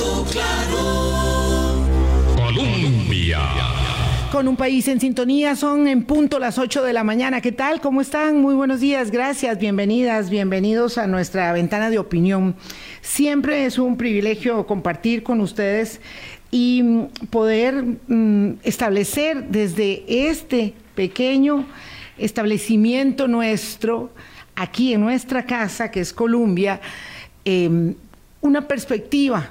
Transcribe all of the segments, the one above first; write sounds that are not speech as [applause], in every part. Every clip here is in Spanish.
Hablando claro. Colombia. Con un país en sintonía, son en punto las 8 de la mañana. ¿Qué tal? ¿Cómo están? Muy buenos días, gracias, bienvenidas, bienvenidos a nuestra ventana de opinión. Siempre es un privilegio compartir con ustedes y poder mm, establecer desde este pequeño establecimiento nuestro, aquí en nuestra casa, que es Colombia, em, una perspectiva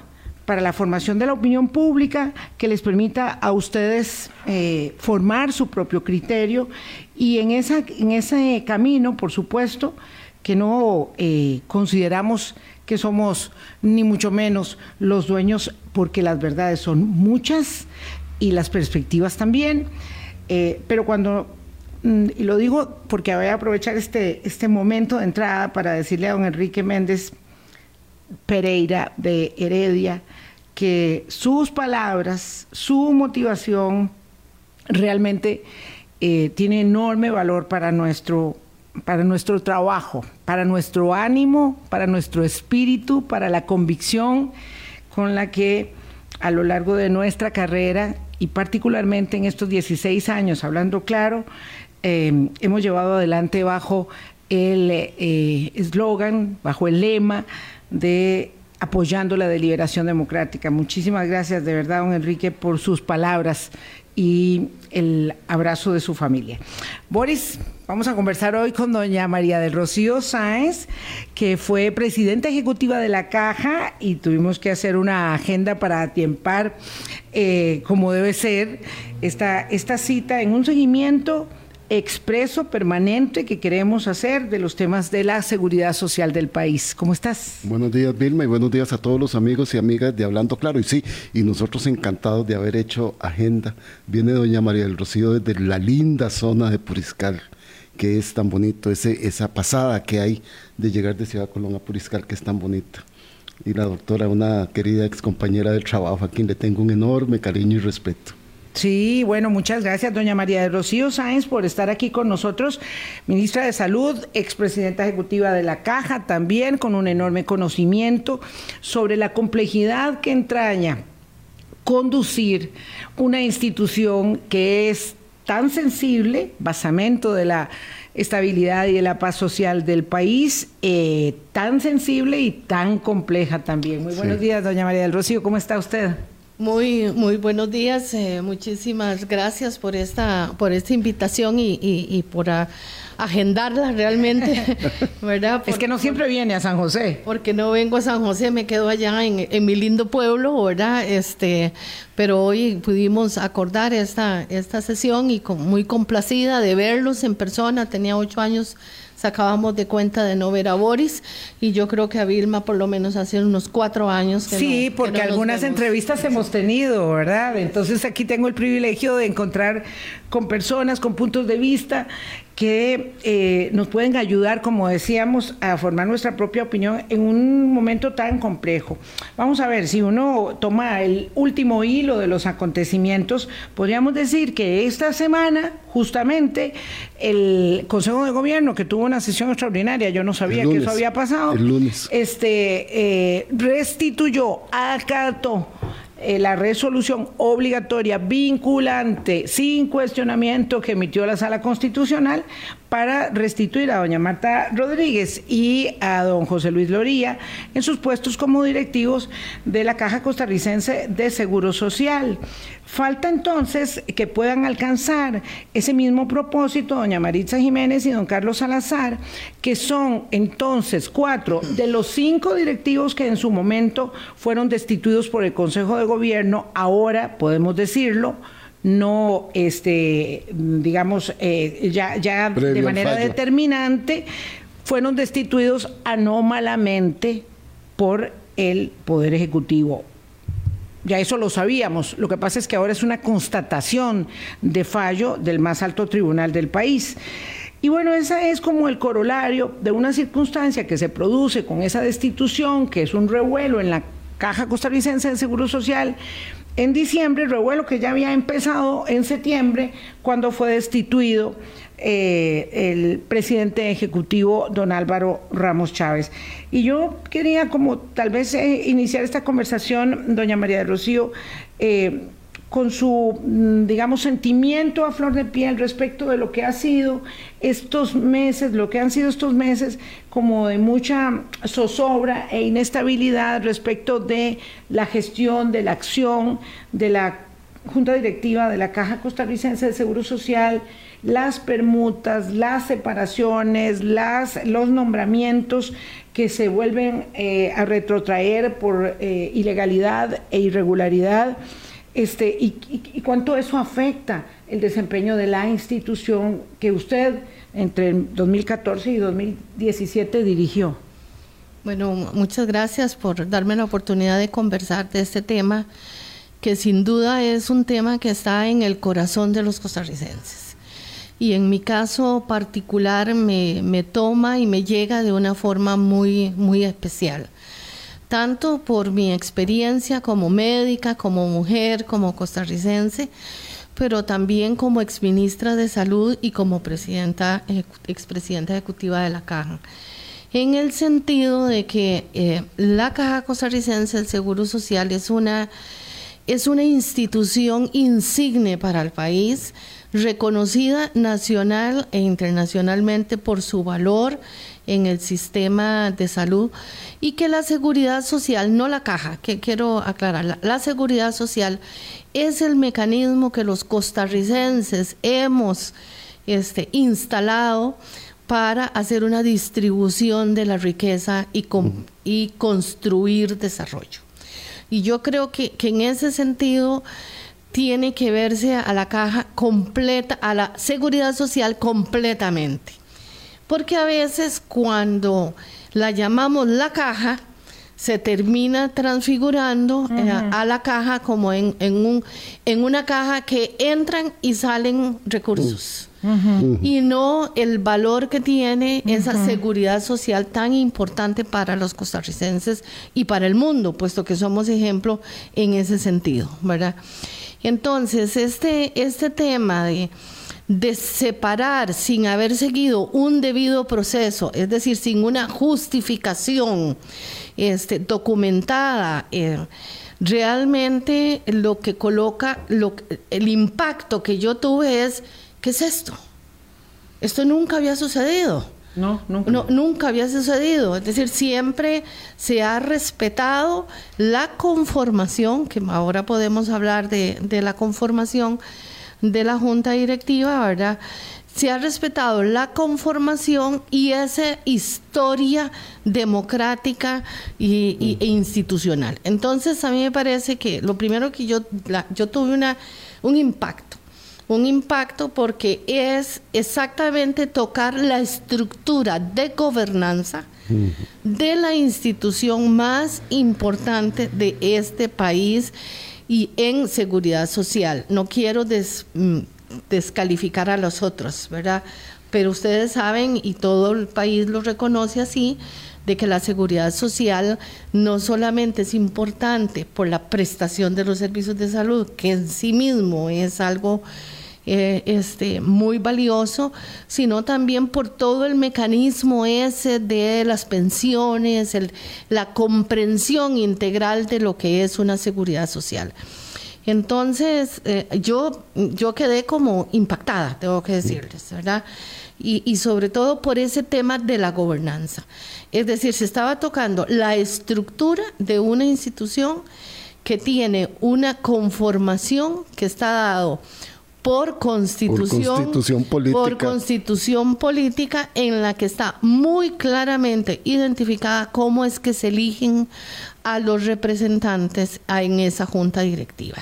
para la formación de la opinión pública que les permita a ustedes eh, formar su propio criterio. Y en, esa, en ese camino, por supuesto, que no eh, consideramos que somos ni mucho menos los dueños porque las verdades son muchas y las perspectivas también, eh, pero cuando mm, y lo digo porque voy a aprovechar este, este momento de entrada para decirle a don Enrique Méndez Pereira de Heredia que sus palabras, su motivación realmente eh, tiene enorme valor para nuestro, para nuestro trabajo, para nuestro ánimo, para nuestro espíritu, para la convicción con la que a lo largo de nuestra carrera y particularmente en estos 16 años, hablando claro, eh, hemos llevado adelante bajo el eh, eslogan, bajo el lema de apoyando la deliberación democrática. Muchísimas gracias de verdad, don Enrique, por sus palabras y el abrazo de su familia. Boris, vamos a conversar hoy con doña María del Rocío Sáenz, que fue presidenta ejecutiva de la Caja y tuvimos que hacer una agenda para atiempar eh, como debe ser esta, esta cita en un seguimiento expreso, permanente que queremos hacer de los temas de la seguridad social del país. ¿Cómo estás? Buenos días, Vilma, y buenos días a todos los amigos y amigas de Hablando Claro. Y sí, y nosotros encantados de haber hecho agenda. Viene doña María del Rocío desde la linda zona de Puriscal, que es tan bonito, ese, esa pasada que hay de llegar de Ciudad Colón a Puriscal, que es tan bonita. Y la doctora, una querida ex compañera del trabajo, a quien le tengo un enorme cariño y respeto. Sí, bueno, muchas gracias, doña María de Rocío Sáenz, por estar aquí con nosotros, ministra de Salud, expresidenta ejecutiva de la Caja, también con un enorme conocimiento sobre la complejidad que entraña conducir una institución que es tan sensible, basamento de la estabilidad y de la paz social del país, eh, tan sensible y tan compleja también. Muy buenos días, doña María del Rocío, ¿cómo está usted? Muy, muy buenos días. Eh, muchísimas gracias por esta, por esta invitación y, y, por agendarla realmente, [laughs] ¿verdad? es que no siempre viene a San José. Porque no vengo a San José, me quedo allá en, en, mi lindo pueblo, ¿verdad? Este, pero hoy pudimos acordar esta, esta sesión y con, muy complacida de verlos en persona. Tenía ocho años sacábamos de cuenta de no ver a Boris y yo creo que a Vilma por lo menos hace unos cuatro años. Que sí, porque algunas entrevistas hemos tenido, ¿verdad? Entonces aquí tengo el privilegio de encontrar con personas, con puntos de vista que eh, nos pueden ayudar, como decíamos, a formar nuestra propia opinión en un momento tan complejo. Vamos a ver, si uno toma el último hilo de los acontecimientos, podríamos decir que esta semana, justamente, el Consejo de Gobierno, que tuvo una sesión extraordinaria, yo no sabía que eso había pasado, el lunes. Este, eh, restituyó, acató eh, la resolución obligatoria vinculante sin cuestionamiento que emitió la Sala Constitucional para restituir a doña Marta Rodríguez y a don José Luis Loría en sus puestos como directivos de la Caja Costarricense de Seguro Social. Falta entonces que puedan alcanzar ese mismo propósito doña Maritza Jiménez y don Carlos Salazar, que son entonces cuatro de los cinco directivos que en su momento fueron destituidos por el Consejo de Gobierno, ahora podemos decirlo, no, este, digamos, eh, ya, ya de manera determinante, fueron destituidos anómalamente por el Poder Ejecutivo. Ya eso lo sabíamos. Lo que pasa es que ahora es una constatación de fallo del más alto tribunal del país. Y bueno, esa es como el corolario de una circunstancia que se produce con esa destitución, que es un revuelo en la Caja Costarricense de Seguro Social, en diciembre, el revuelo que ya había empezado en septiembre, cuando fue destituido eh, el presidente ejecutivo don Álvaro Ramos Chávez. Y yo quería como tal vez eh, iniciar esta conversación, doña María de Rocío, eh, con su, mm, digamos, sentimiento a flor de piel respecto de lo que ha sido estos meses, lo que han sido estos meses como de mucha zozobra e inestabilidad respecto de la gestión, de la acción de la Junta Directiva de la Caja Costarricense de Seguro Social, las permutas, las separaciones, las, los nombramientos que se vuelven eh, a retrotraer por eh, ilegalidad e irregularidad este, y, cuánto eso afecta el desempeño de la institución que usted entre 2014 y 2017 dirigió. Bueno, muchas gracias por darme la oportunidad de conversar de este tema, que sin duda es un tema que está en el corazón de los costarricenses. Y en mi caso particular me, me toma y me llega de una forma muy, muy especial tanto por mi experiencia como médica, como mujer, como costarricense, pero también como exministra de Salud y como presidenta, expresidenta ejecutiva de la Caja. En el sentido de que eh, la Caja Costarricense del Seguro Social es una, es una institución insigne para el país, reconocida nacional e internacionalmente por su valor en el sistema de salud y que la seguridad social, no la caja, que quiero aclarar, la, seguridad social es el mecanismo que los costarricenses hemos este, instalado para hacer una distribución de la riqueza y, y construir desarrollo. Y yo creo que, que en ese sentido tiene que verse a la caja completa, a la seguridad social completamente. Porque a veces cuando la llamamos la caja, se termina transfigurando eh, a la caja como en, un, en una caja que entran y salen recursos. Y no el valor que tiene esa seguridad social tan importante para los costarricenses y para el mundo, puesto que somos ejemplo en ese sentido, ¿verdad? Entonces, este, este tema de de separar sin haber seguido un debido proceso, es decir, sin una justificación este, documentada, eh, realmente lo que coloca, lo, el impacto que yo tuve es, ¿qué es esto? Esto nunca había sucedido. No, nunca. No, nunca había sucedido. Es decir, siempre se ha respetado la conformación, que ahora podemos hablar de, de la conformación, de la Junta Directiva, ¿verdad? Se ha respetado la conformación y esa historia democrática y, e institucional. Entonces, a mí me parece que lo primero que yo, yo tuve una, un impacto, un impacto porque es exactamente tocar la estructura de gobernanza de la institución más importante de este país y en seguridad social. No quiero mm, descalificar a los otros, ¿verdad? Pero ustedes saben, y todo el país lo reconoce así, de que la seguridad social no solamente es importante por la prestación de los servicios de salud, que en sí mismo es algo eh, este, muy valioso, sino también por todo el mecanismo ese de las pensiones, la comprensión integral de lo que es una seguridad social. Entonces, eh, yo, yo quedé como impactada, tengo que decirles, ¿verdad? Y, y, sobre todo por ese tema de la gobernanza. Es decir, se estaba tocando la estructura de una institución que tiene una conformación que está dado por constitución, por constitución política. en la que está muy claramente identificada cómo es que se eligen a los representantes en esa junta directiva.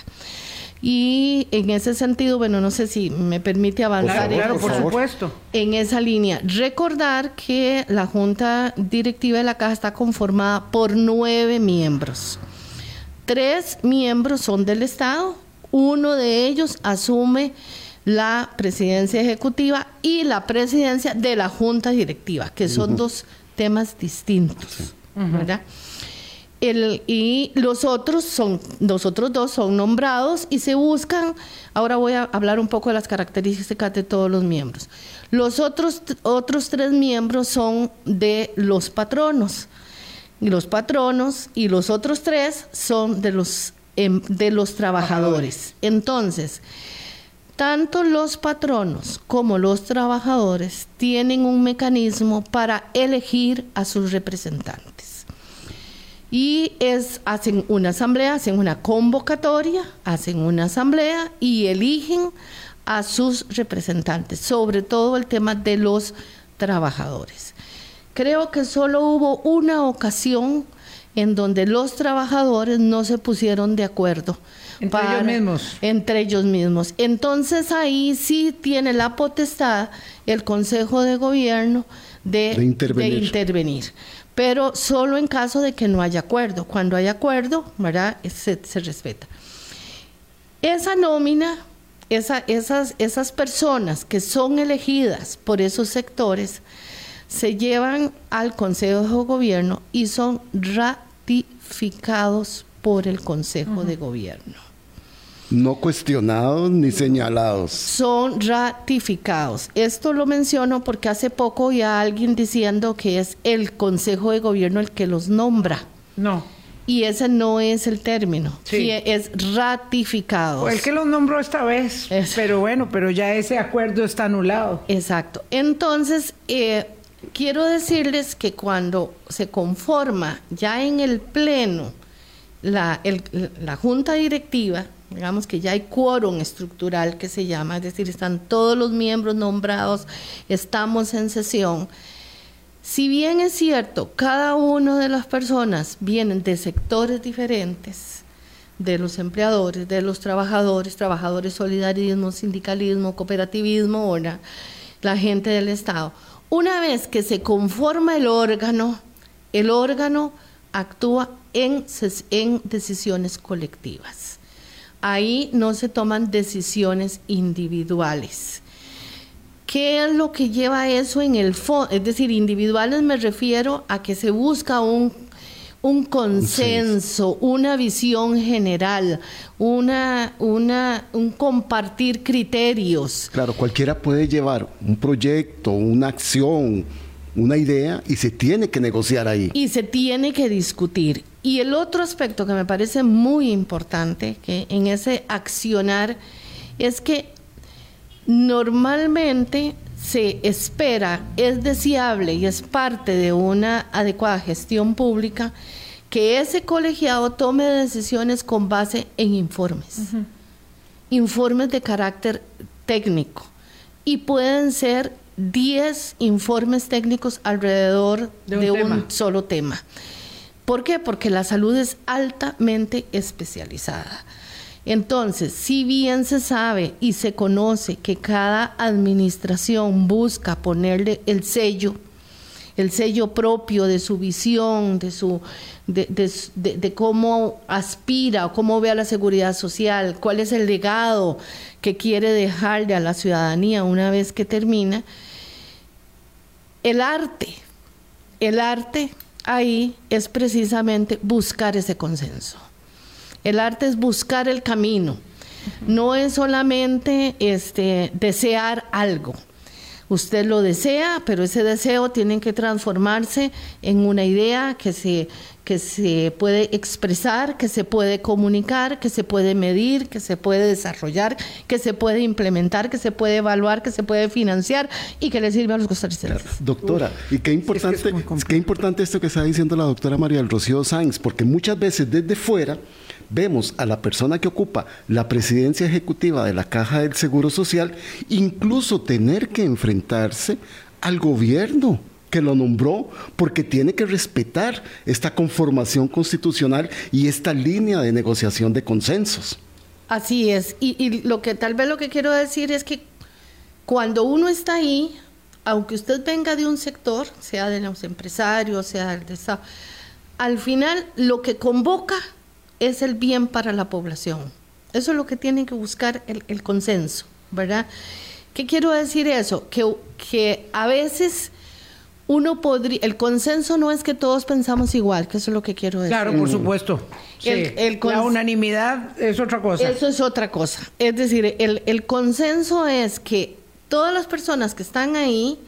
Y en ese sentido, bueno, no sé si me permite avanzar por supuesto. en esa línea. Recordar que la junta directiva de la Caja está conformada por nueve miembros. Tres miembros son del Estado, uno de ellos asume la presidencia ejecutiva y la presidencia de la junta directiva, que son dos temas distintos, ¿verdad? El, y los otros son, los otros dos son nombrados y se buscan, ahora voy a hablar un poco de las características de todos los miembros. Los otros, otros tres miembros son de los patronos. Y los patronos y los otros tres son de los, em, de los trabajadores. Entonces, tanto los patronos como los trabajadores tienen un mecanismo para elegir a sus representantes. Y es, hacen una asamblea, hacen una convocatoria, hacen una asamblea y eligen a sus representantes, sobre todo el tema de los trabajadores. Creo que solo hubo una ocasión en donde los trabajadores no se pusieron de acuerdo entre ellos mismos. Entre ellos mismos. Entonces ahí sí tiene la potestad el Consejo de Gobierno de, intervenir. Pero solo en caso de que no haya acuerdo. Cuando hay acuerdo, ¿verdad? Se, se respeta. Esa nómina, esa, esas, esas personas que son elegidas por esos sectores, se llevan al Consejo de Gobierno y son ratificados por el Consejo de Gobierno. No cuestionados ni señalados. Son ratificados. Esto lo menciono porque hace poco ya alguien diciendo que es el Consejo de Gobierno el que los nombra. No. Y ese no es el término. Sí. es ratificado. O el que los nombró esta vez. Pero bueno, pero ya ese acuerdo está anulado. Exacto. Entonces, eh, quiero decirles que cuando se conforma ya en el Pleno la, la Junta Directiva, digamos que ya hay quórum estructural que se llama, es decir, están todos los miembros nombrados, estamos en sesión. Si bien es cierto, cada una de las personas vienen de sectores diferentes, de los empleadores, de los trabajadores, trabajadores solidarismo, sindicalismo, cooperativismo, ahora la gente del Estado. Una vez que se conforma el órgano, el órgano actúa en, decisiones colectivas ahí no se toman decisiones individuales. ¿Qué es lo que lleva eso en el fondo? Es decir, individuales me refiero a que se busca un, un consenso, una visión general, una, una, un compartir criterios. Claro, cualquiera puede llevar un proyecto, una acción, una idea y se tiene que negociar ahí. Y se tiene que discutir. Y el otro aspecto que me parece muy importante que en ese accionar es que normalmente se espera, es deseable y es parte de una adecuada gestión pública que ese colegiado tome decisiones con base en informes, informes de carácter técnico y pueden ser 10 informes técnicos alrededor de un, solo tema. ¿Por qué? Porque la salud es altamente especializada. Entonces, si bien se sabe y se conoce que cada administración busca ponerle el sello, el sello propio de su visión, de su de, cómo aspira o cómo ve a la seguridad social, cuál es el legado que quiere dejarle a la ciudadanía una vez que termina, el arte, el arte ahí es precisamente buscar ese consenso. El arte es buscar el camino. No es solamente este, desear algo. Usted lo desea, pero ese deseo tiene que transformarse en una idea que se, que se puede expresar, que se puede comunicar, que se puede medir, que se puede desarrollar, que se puede implementar, que se puede evaluar, que se puede financiar y que le sirve a los costarricenses. Doctora, y qué importante, qué importante esto que está diciendo la doctora María del Rocío Sáenz, porque muchas veces desde fuera vemos a la persona que ocupa la presidencia ejecutiva de la Caja del Seguro Social incluso tener que enfrentarse al gobierno que lo nombró porque tiene que respetar esta conformación constitucional y esta línea de negociación de consensos. Así es. Y, lo que tal vez lo que quiero decir es que cuando uno está ahí, aunque usted venga de un sector, sea de los empresarios, sea del Estado, al final lo que convoca es el bien para la población. Eso es lo que tiene que buscar el, el consenso, ¿verdad? ¿Qué quiero decir eso? Que, que a veces uno podría, el consenso no es que todos pensamos igual, que eso es lo que quiero decir. Claro, por supuesto. Sí. El- el la unanimidad es otra cosa. Eso es otra cosa. Es decir, el, el consenso es que todas las personas que están ahí,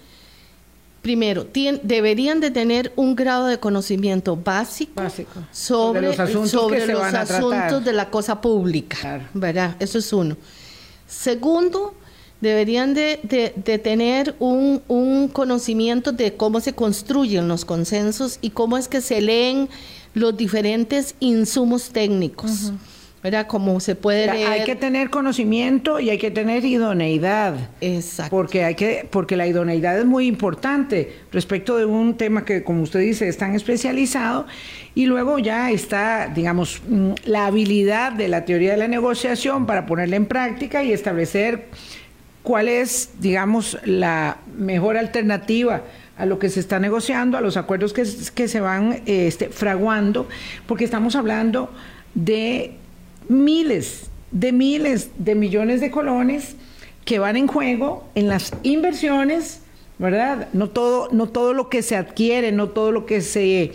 primero, tien- deberían de tener un grado de conocimiento básico, Básico. sobre, Sobre los asuntos sobre los de la cosa pública. Claro. ¿Verdad? Eso es uno. Segundo, deberían de, de- de tener un, un conocimiento de cómo se construyen los consensos y cómo es que se leen los diferentes insumos técnicos. ¿Verdad? Como se puede leer. hay que tener conocimiento y hay que tener idoneidad. Exacto. Porque hay que, porque la idoneidad es muy importante respecto de un tema que, como usted dice, es tan especializado. Y luego ya está, digamos, mm, la habilidad de la teoría de la negociación para ponerla en práctica y establecer cuál es, digamos, la mejor alternativa a lo que se está negociando, a los acuerdos que, que se van este, fraguando, porque estamos hablando de miles, de miles de millones de colones que van en juego en las inversiones, ¿verdad? No todo, no todo lo que se adquiere, no todo lo que se eh,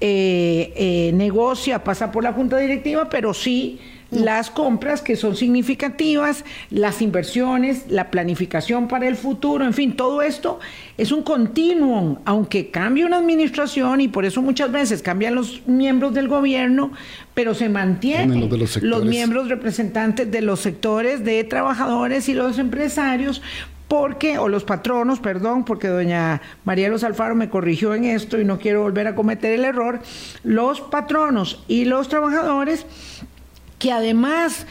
eh, negocia pasa por la junta directiva, pero sí las compras que son significativas, las inversiones, la planificación para el futuro, en fin, todo esto es un continuum, aunque cambie una administración y por eso muchas veces cambian los miembros del gobierno, pero se mantienen Los los miembros representantes de los sectores de trabajadores y los empresarios porque, o los patronos, perdón, porque doña María Los Alfaro me corrigió en esto y no quiero volver a cometer el error, los patronos y los trabajadores que además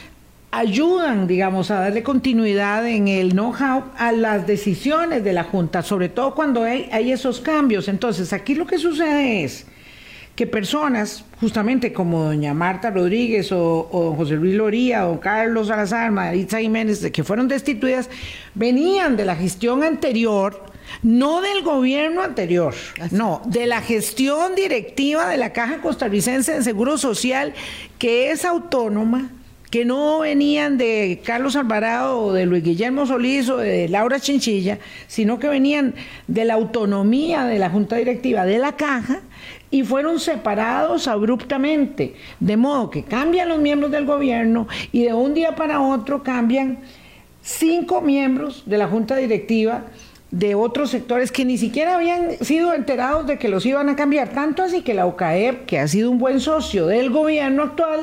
ayudan, digamos, a darle continuidad en el know-how a las decisiones de la Junta, sobre todo cuando hay, hay esos cambios. Entonces, aquí lo que sucede es que personas, justamente como doña Marta Rodríguez o, o don José Luis Loría o Carlos Salazar, Maritza Jiménez, que fueron destituidas, venían de la gestión anterior, no del gobierno anterior, no, de la gestión directiva de la Caja Costarricense de Seguro Social, que es autónoma, que no venían de Carlos Alvarado o de Luis Guillermo Solís o de Laura Chinchilla, sino que venían de la autonomía de la Junta Directiva de la Caja y fueron separados abruptamente, de modo que cambian los miembros del gobierno y de un día para otro cambian cinco miembros de la Junta Directiva de otros sectores que ni siquiera habían sido enterados de que los iban a cambiar, tanto así que la UCAEP, que ha sido un buen socio del gobierno actual,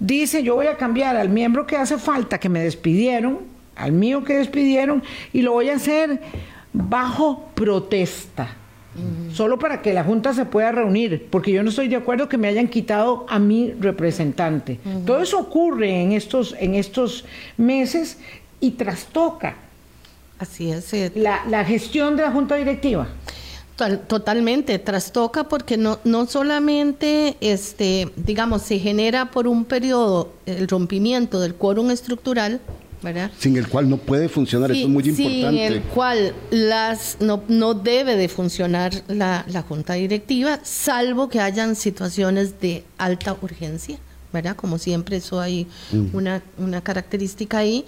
dice yo voy a cambiar al miembro que hace falta, que me despidieron, al mío que despidieron, y lo voy a hacer bajo protesta. Solo para que la Junta se pueda reunir, porque yo no estoy de acuerdo que me hayan quitado a mi representante. Todo eso ocurre en estos, en estos meses y trastoca Así es. la, la gestión de la Junta Directiva. Tal- Totalmente, trastoca porque no, no solamente, este, digamos, se genera por un periodo el rompimiento del quórum estructural, ¿verdad? sin el cual no puede funcionar. Eso es muy sin importante. el cual las, no, no debe de funcionar la, la junta directiva, salvo que hayan situaciones de alta urgencia, ¿verdad? Como siempre, eso hay una, una característica ahí,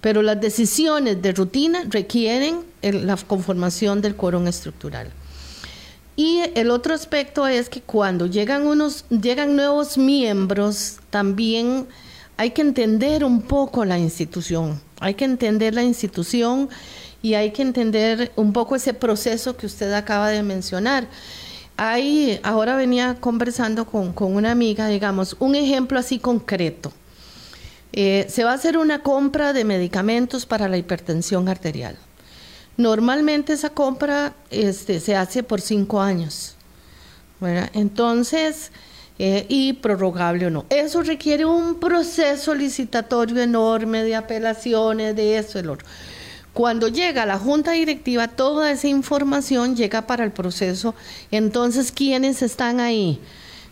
pero las decisiones de rutina requieren el- la conformación del quórum estructural. Y el otro aspecto es que cuando llegan unos, llegan nuevos miembros, también hay que entender un poco la institución. Hay que entender la institución y hay que entender un poco ese proceso que usted acaba de mencionar. Hay, ahora venía conversando con, con una amiga, digamos, un ejemplo así concreto. Eh, se va a hacer una compra de medicamentos para la hipertensión arterial. Normalmente esa compra este, se hace por cinco años. ¿verdad? Entonces, eh, y prorrogable o no. Eso requiere un proceso licitatorio enorme de apelaciones, de eso, el otro. Cuando llega a la junta directiva, toda esa información llega para el proceso. Entonces, ¿quiénes están ahí?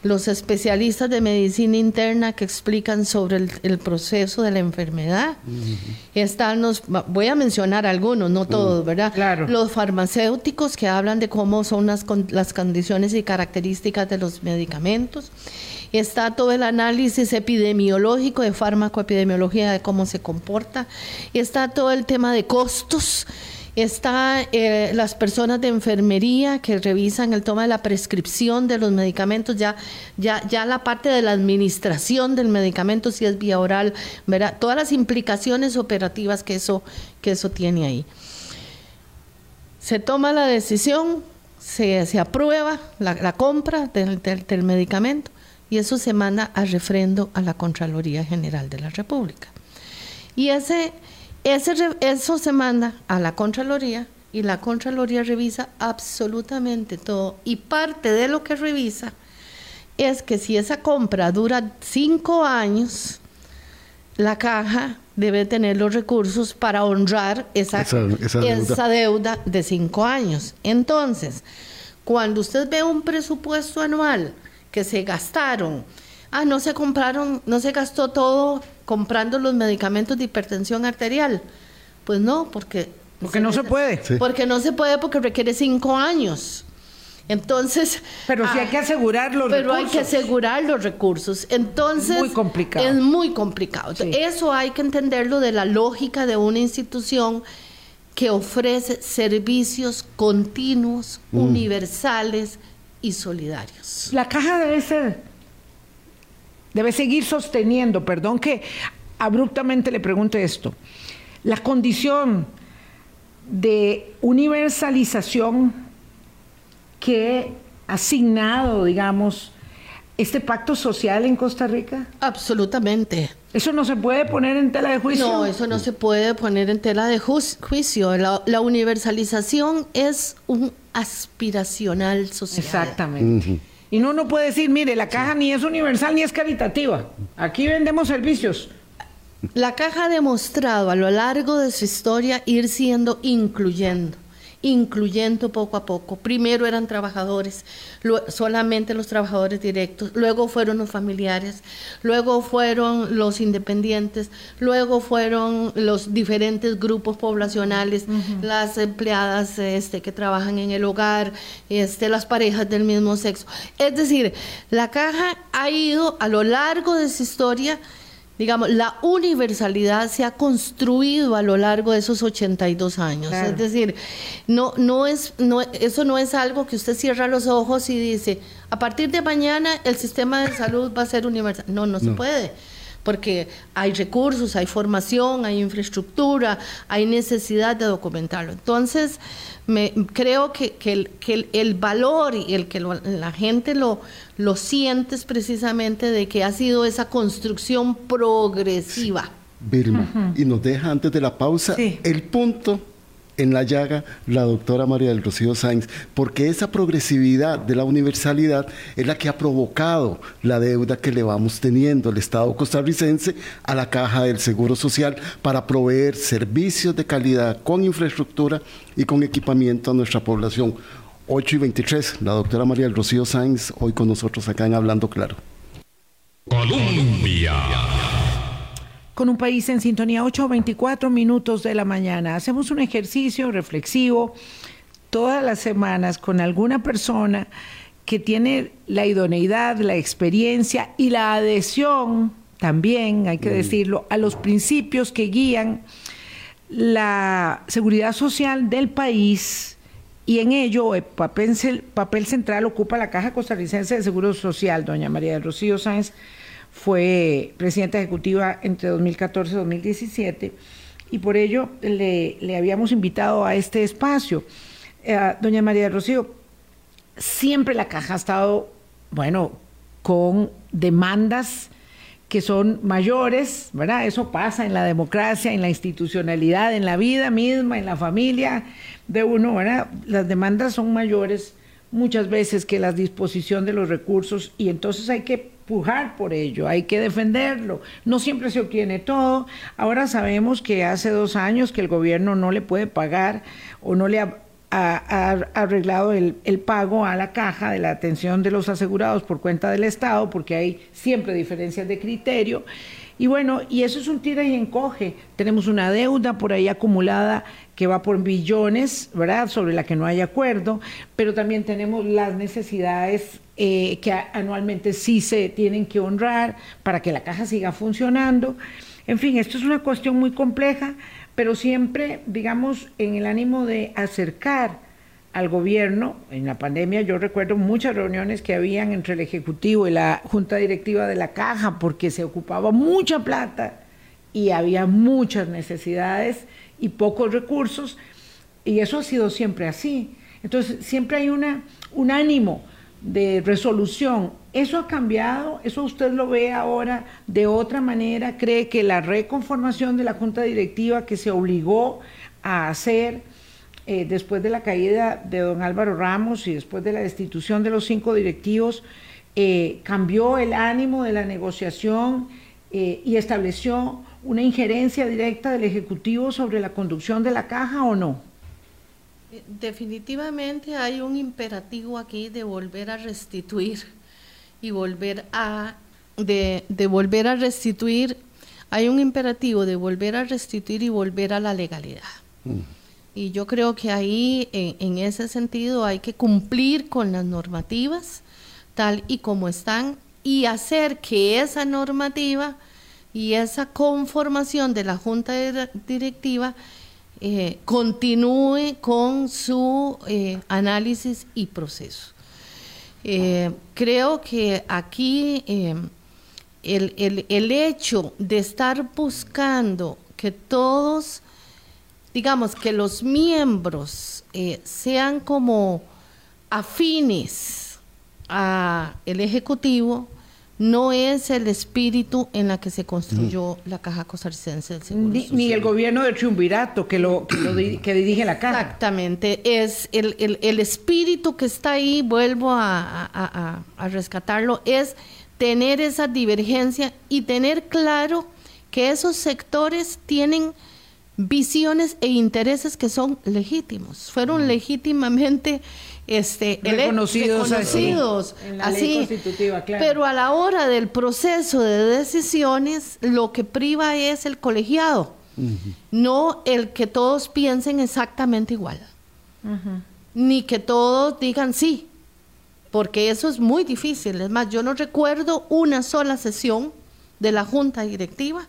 Los especialistas de medicina interna que explican sobre el, el proceso de la enfermedad. Están los, voy a mencionar algunos, no todos, ¿verdad? Claro. Los farmacéuticos que hablan de cómo son las, las condiciones y características de los medicamentos. Está todo el análisis epidemiológico de fármacoepidemiología de cómo se comporta. Está todo el tema de costos Está eh, las personas de enfermería que revisan el toma de la prescripción de los medicamentos, ya, ya, ya la parte de la administración del medicamento, si es vía oral, ¿verdad? todas las implicaciones operativas que eso, que eso tiene ahí. Se toma la decisión, se, se aprueba la, compra del, del, del medicamento y eso se manda a refrendo a la Contraloría General de la República. Y ese ese, eso se manda a la Contraloría y la Contraloría revisa absolutamente todo. Y parte de lo que revisa es que si esa compra dura cinco años, la caja debe tener los recursos para honrar esa, esa, esa, deuda. esa, deuda. de cinco años. Entonces, cuando usted ve un presupuesto anual que se gastaron, ah, no se compraron, no se gastó todo comprando los medicamentos de hipertensión arterial. Pues no, porque... Porque no se puede. Porque no se puede porque requiere cinco años. Entonces... Pero sí hay que asegurar los pero recursos. hay que asegurar los recursos. Entonces... Es muy complicado. Es muy complicado. Sí. Eso hay que entenderlo de la lógica de una institución que ofrece servicios continuos, mm. universales y solidarios. La caja debe ser debe seguir sosteniendo, perdón que abruptamente le pregunte esto, la condición de universalización que ha asignado, digamos, este pacto social en Costa Rica? Absolutamente. ¿Eso no se puede poner en tela de juicio? No, eso no se puede poner en tela de juicio. La, la universalización es un aspiracional social. Exactamente. Uh -huh. Y no uno puede decir, mire, la caja sí. ni es universal ni es caritativa. Aquí vendemos servicios. La caja ha demostrado a lo largo de su historia ir siendo incluyendo, incluyendo poco a poco. Primero eran trabajadores, solamente los trabajadores directos, luego fueron los familiares, luego fueron los independientes, luego fueron los diferentes grupos poblacionales, uh -huh. las empleadas este, que trabajan en el hogar, este, las parejas del mismo sexo. Es decir, la caja ha ido a lo largo de su historia digamos, la universalidad se ha construido a lo largo de esos 82 años. Claro. Es decir, no, no es, no, eso no es algo que usted cierra los ojos y dice, a partir de mañana el sistema de salud va a ser universal. No, no, no. se puede porque hay recursos, hay formación, hay infraestructura, hay necesidad de documentarlo. Entonces, me, creo que, que, el, que el, el, valor y el que lo, la gente lo, lo siente es precisamente de que ha sido esa construcción progresiva. Vilma, uh -huh. y nos deja antes de la pausa sí. el punto en la llaga la doctora María del Rocío Sáenz, porque esa progresividad de la universalidad es la que ha provocado la deuda que le vamos teniendo el Estado costarricense a la Caja del Seguro Social para proveer servicios de calidad con infraestructura y con equipamiento a nuestra población. 8 y 23, la doctora María del Rocío Sáenz, hoy con nosotros acá en Hablando Claro. Colombia con un país en sintonía 8 o 24 minutos de la mañana. Hacemos un ejercicio reflexivo todas las semanas con alguna persona que tiene la idoneidad, la experiencia y la adhesión también, hay que mm. decirlo, a los principios que guían la seguridad social del país y en ello el papel, papel central ocupa la Caja Costarricense de Seguro Social, doña María del Rocío Sáenz fue presidenta ejecutiva entre 2014 y 2017 y por ello le, le habíamos invitado a este espacio. Eh, doña María Rocío, siempre la caja ha estado, bueno, con demandas que son mayores, ¿verdad? Eso pasa en la democracia, en la institucionalidad, en la vida misma, en la familia de uno, ¿verdad? Las demandas son mayores muchas veces que la disposición de los recursos y entonces hay que pujar por ello, hay que defenderlo. No siempre se obtiene todo. Ahora sabemos que hace dos años que el gobierno no le puede pagar o no le ha, arreglado el, el, pago a la caja de la atención de los asegurados por cuenta del Estado, porque hay siempre diferencias de criterio. Y bueno, y eso es un tira y encoge. Tenemos una deuda por ahí acumulada que va por billones, ¿verdad? Sobre la que no hay acuerdo, pero también tenemos las necesidades eh, que anualmente sí se tienen que honrar para que la caja siga funcionando. En fin, esto es una cuestión muy compleja, pero siempre, digamos, en el ánimo de acercar al gobierno. En la pandemia yo recuerdo muchas reuniones que habían entre el Ejecutivo y la Junta Directiva de la Caja porque se ocupaba mucha plata y había muchas necesidades y pocos recursos y eso ha sido siempre así. Entonces siempre hay una, un ánimo de resolución. ¿Eso ha cambiado? ¿Eso usted lo ve ahora de otra manera? ¿Cree que la reconformación de la Junta Directiva que se obligó a hacer eh, después de la caída de don Álvaro Ramos y después de la destitución de los cinco directivos, eh, cambió el ánimo de la negociación eh, y estableció una injerencia directa del Ejecutivo sobre la conducción de la caja o no? Definitivamente hay un imperativo aquí de volver a restituir y volver a de, volver a restituir hay un imperativo de volver a restituir y volver a la legalidad. Mm. Y yo creo que ahí, en, ese sentido, hay que cumplir con las normativas tal y como están y hacer que esa normativa y esa conformación de la Junta Directiva eh, continúe con su eh, análisis y proceso. Eh, creo que aquí el, el, hecho de estar buscando que todos, digamos, que los miembros sean como afines al Ejecutivo, no es el espíritu en la que se construyó la Caja Costarricense del Seguro ni, ni, el gobierno de Triunvirato que lo, que, dirige la Caja. Exactamente, es el, espíritu que está ahí, vuelvo a, rescatarlo, es tener esa divergencia y tener claro que esos sectores tienen visiones e intereses que son legítimos, fueron legítimamente este, reconocidos, así, pero a la hora del proceso de decisiones lo que priva es el colegiado, no el que todos piensen exactamente igual, ni que todos digan sí, porque eso es muy difícil. Es más, yo no recuerdo una sola sesión de la junta directiva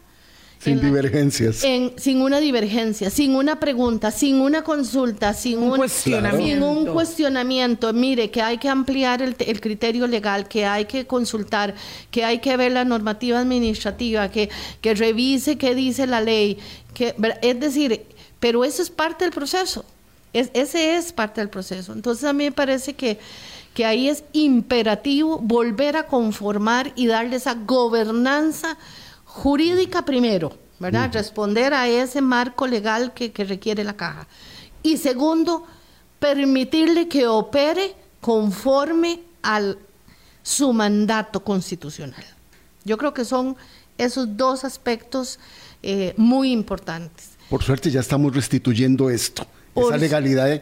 sin divergencias. sin una divergencia, sin una pregunta, sin una consulta, sin un, cuestionamiento. un cuestionamiento. Mire, que hay que ampliar el, criterio legal, que hay que consultar, que hay que ver la normativa administrativa, que, que revise qué dice la ley. Que, es decir, pero eso es parte del proceso. Es, ese es parte del proceso. Entonces a mí me parece que, que ahí es imperativo volver a conformar y darle esa gobernanza jurídica primero, ¿verdad? Responder a ese marco legal que, requiere la caja. Y segundo, permitirle que opere conforme a su mandato constitucional. Yo creo que son esos dos aspectos eh, muy importantes. Por suerte ya estamos restituyendo esto, esa legalidad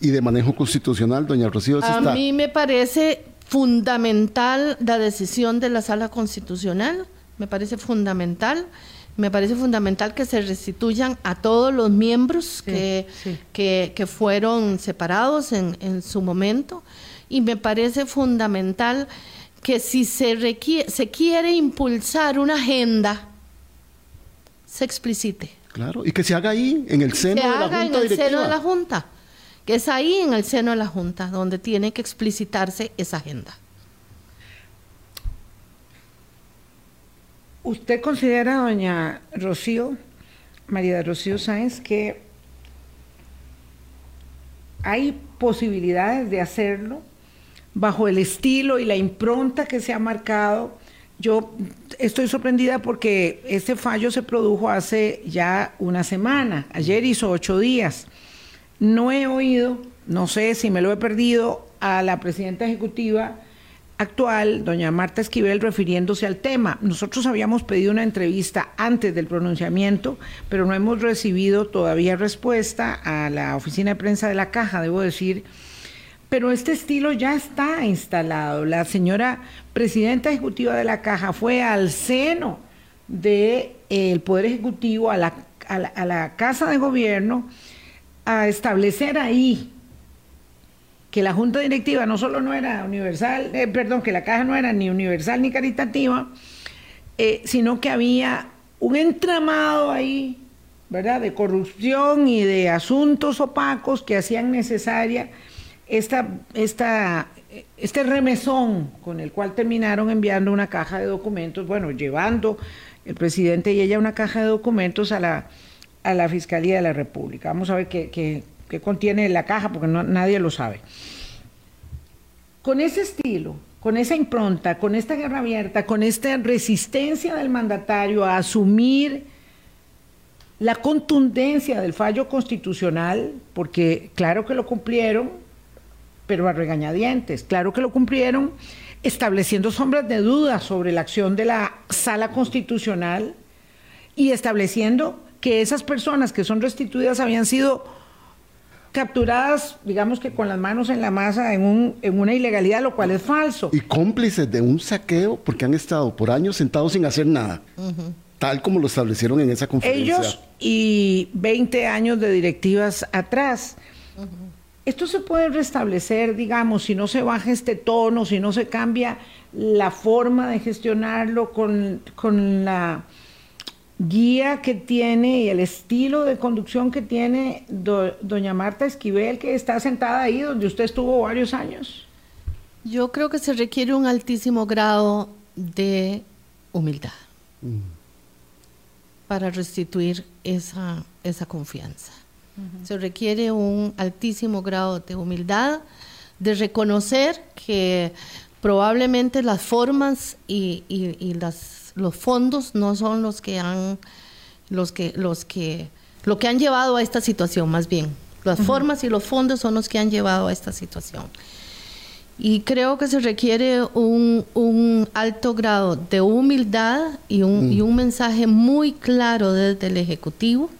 y de manejo constitucional, doña Rocío. A mí me parece fundamental la decisión de la Sala Constitucional me parece fundamental. Me parece fundamental que se restituyan a todos los miembros que, Que, fueron separados en, en, su momento y me parece fundamental que si se, requiere, se quiere impulsar una agenda, se explicite. Claro, y que se haga ahí, en el seno de la Junta. en el seno de la Junta, que es ahí en el seno de la Junta donde tiene que explicitarse esa agenda. ¿Usted considera, doña Rocío, María de Rocío Sáenz, que hay posibilidades de hacerlo bajo el estilo y la impronta que se ha marcado? Yo estoy sorprendida porque este fallo se produjo hace ya una semana, ayer hizo ocho días. No he oído, no sé si me lo he perdido, a la presidenta ejecutiva actual, doña Marta Esquivel, refiriéndose al tema. Nosotros habíamos pedido una entrevista antes del pronunciamiento, pero no hemos recibido todavía respuesta a la oficina de prensa de la caja, debo decir. Pero este estilo ya está instalado. La señora presidenta ejecutiva de la caja fue al seno del Poder Ejecutivo, a la, a la Casa de Gobierno, a establecer ahí que la junta directiva no solo no era universal, eh, perdón, que la caja no era ni universal ni caritativa, eh, sino que había un entramado ahí, ¿verdad?, de corrupción y de asuntos opacos que hacían necesaria esta, esta, este remesón con el cual terminaron enviando una caja de documentos, bueno, llevando el presidente y ella una caja de documentos a la, a la Fiscalía de la República. Vamos a ver qué, qué, qué contiene la caja, porque nadie lo sabe. Con ese estilo, con esa impronta, con esta guerra abierta, con esta resistencia del mandatario a asumir la contundencia del fallo constitucional, porque claro que lo cumplieron, pero a regañadientes, claro que lo cumplieron, estableciendo sombras de duda sobre la acción de la sala constitucional y estableciendo que esas personas que son restituidas habían sido capturadas, digamos que con las manos en la masa, en, un, en una ilegalidad, lo cual es falso. Y cómplices de un saqueo porque han estado por años sentados sin hacer nada, tal como lo establecieron en esa conferencia. Ellos y 20 años de directivas atrás. Esto se puede restablecer, digamos, si no se baja este tono, si no se cambia la forma de gestionarlo con, con la guía que tiene y el estilo de conducción que tiene do- doña Marta Esquivel, que está sentada ahí donde usted estuvo varios años. Yo creo que se requiere un altísimo grado de humildad para restituir esa, esa confianza. Se requiere un altísimo grado de humildad, de reconocer que probablemente las formas y, y- y las, los fondos no son los que han los que los que lo que han llevado a esta situación más bien. Las formas y los fondos son los que han llevado a esta situación. Y creo que se requiere un, un alto grado de humildad y un, y un mensaje muy claro desde el Ejecutivo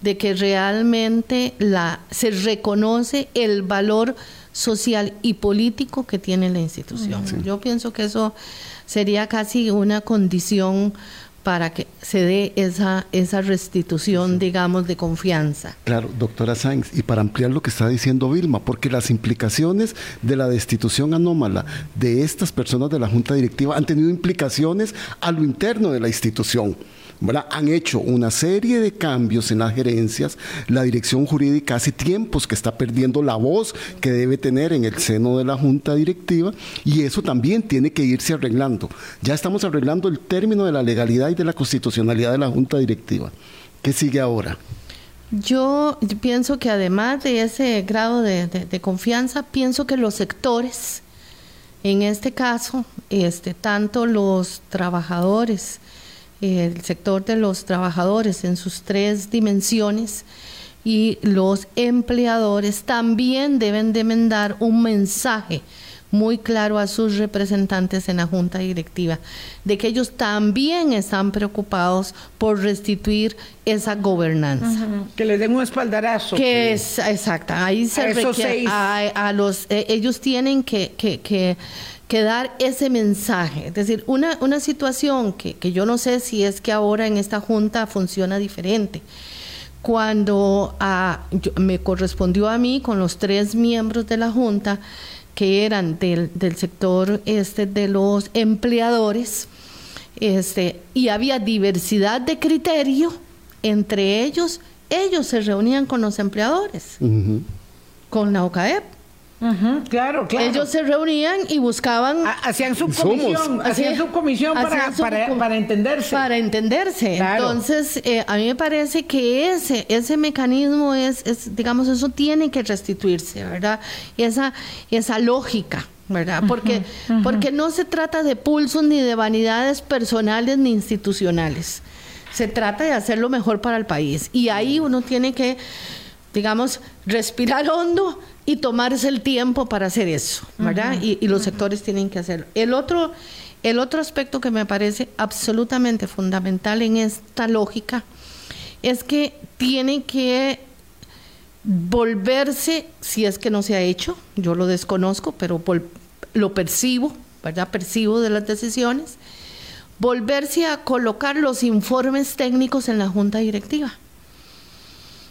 de que realmente la, se reconoce el valor social y político que tiene la institución. Yo pienso que eso sería casi una condición para que se dé esa, esa restitución, digamos, de confianza. Claro, doctora Sainz, y para ampliar lo que está diciendo Vilma, porque las implicaciones de la destitución anómala de estas personas de la Junta Directiva han tenido implicaciones a lo interno de la institución. Han hecho una serie de cambios en las gerencias. La dirección jurídica hace tiempos que está perdiendo la voz que debe tener en el seno de la Junta Directiva y eso también tiene que irse arreglando. Ya estamos arreglando el término de la legalidad y de la constitucionalidad de la Junta Directiva. ¿Qué sigue ahora? Yo pienso que además de ese grado de, de- de confianza, pienso que los sectores, en este caso, este, tanto los trabajadores, el sector de los trabajadores en sus tres dimensiones y los empleadores también deben de mandar un mensaje muy claro a sus representantes en la junta directiva de que ellos también están preocupados por restituir esa gobernanza. Que les den un espaldarazo. Que es exacta, ahí se A esos requiere- seis. a, a los eh, ellos tienen que, que, que, que dar ese mensaje, es decir, una, una situación que, que yo no sé si es que ahora en esta junta funciona diferente. Cuando ah, yo- me correspondió a mí con los tres miembros de la junta que eran del, del sector este de los empleadores, este, y había diversidad de criterio entre ellos, ellos se reunían con los empleadores, con la OCAEP. Claro, claro. Ellos se reunían y buscaban Ha- Hacían subcomisión, Somos. hacían Hacían- subcomisión para, entenderse. para entenderse. Claro. Entonces, eh, a mí me parece que ese, ese mecanismo es, es, digamos, eso tiene que restituirse, ¿verdad? Y esa, esa lógica, ¿verdad? Porque, porque no se trata de pulsos ni de vanidades personales ni institucionales. Se trata de hacer lo mejor para el país. Y ahí uno tiene que, digamos, respirar hondo y tomarse el tiempo para hacer eso, ¿verdad? y, y los sectores tienen que hacerlo. El otro, el otro aspecto que me parece absolutamente fundamental en esta lógica es que tiene que volverse, si es que no se ha hecho, yo lo desconozco, pero lo percibo, ¿verdad? Percibo de las decisiones, volverse a colocar los informes técnicos en la junta directiva.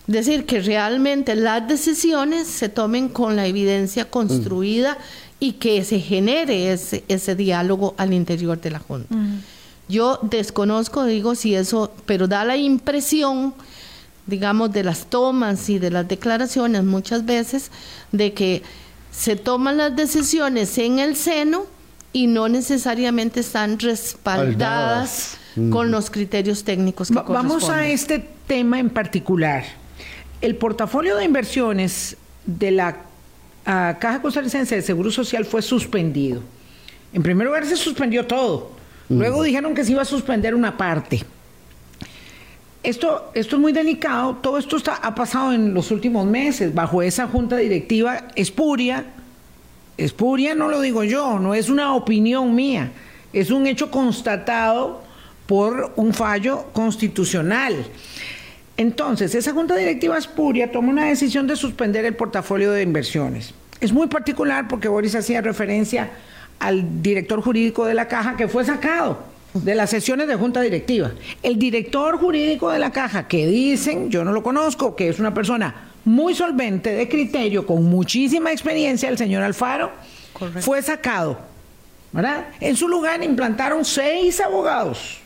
Decir que realmente las decisiones se tomen con la evidencia construida y que se genere ese, ese diálogo al interior de la Junta. Yo desconozco, digo, si eso, pero da la impresión, digamos, de las tomas y de las declaraciones muchas veces, de que se toman las decisiones en el seno y no necesariamente están respaldadas con los criterios técnicos que Va- Vamos a este tema en particular. El portafolio de inversiones de la ah, Caja Costarricense de Seguro Social fue suspendido. En primer lugar se suspendió todo. Luego dijeron que se iba a suspender una parte. Esto, esto es muy delicado. Todo esto está- ha pasado en los últimos meses bajo esa junta directiva espuria. Espuria no lo digo yo, no es una opinión mía, es un hecho constatado por un fallo constitucional. Entonces, esa junta directiva espuria toma una decisión de suspender el portafolio de inversiones. Es muy particular porque Boris hacía referencia al director jurídico de la caja que fue sacado de las sesiones de junta directiva. El director jurídico de la caja, que dicen, yo no lo conozco, que es una persona muy solvente, de criterio, con muchísima experiencia, el señor Alfaro, Correcto. fue sacado. ¿verdad? En su lugar implantaron seis abogados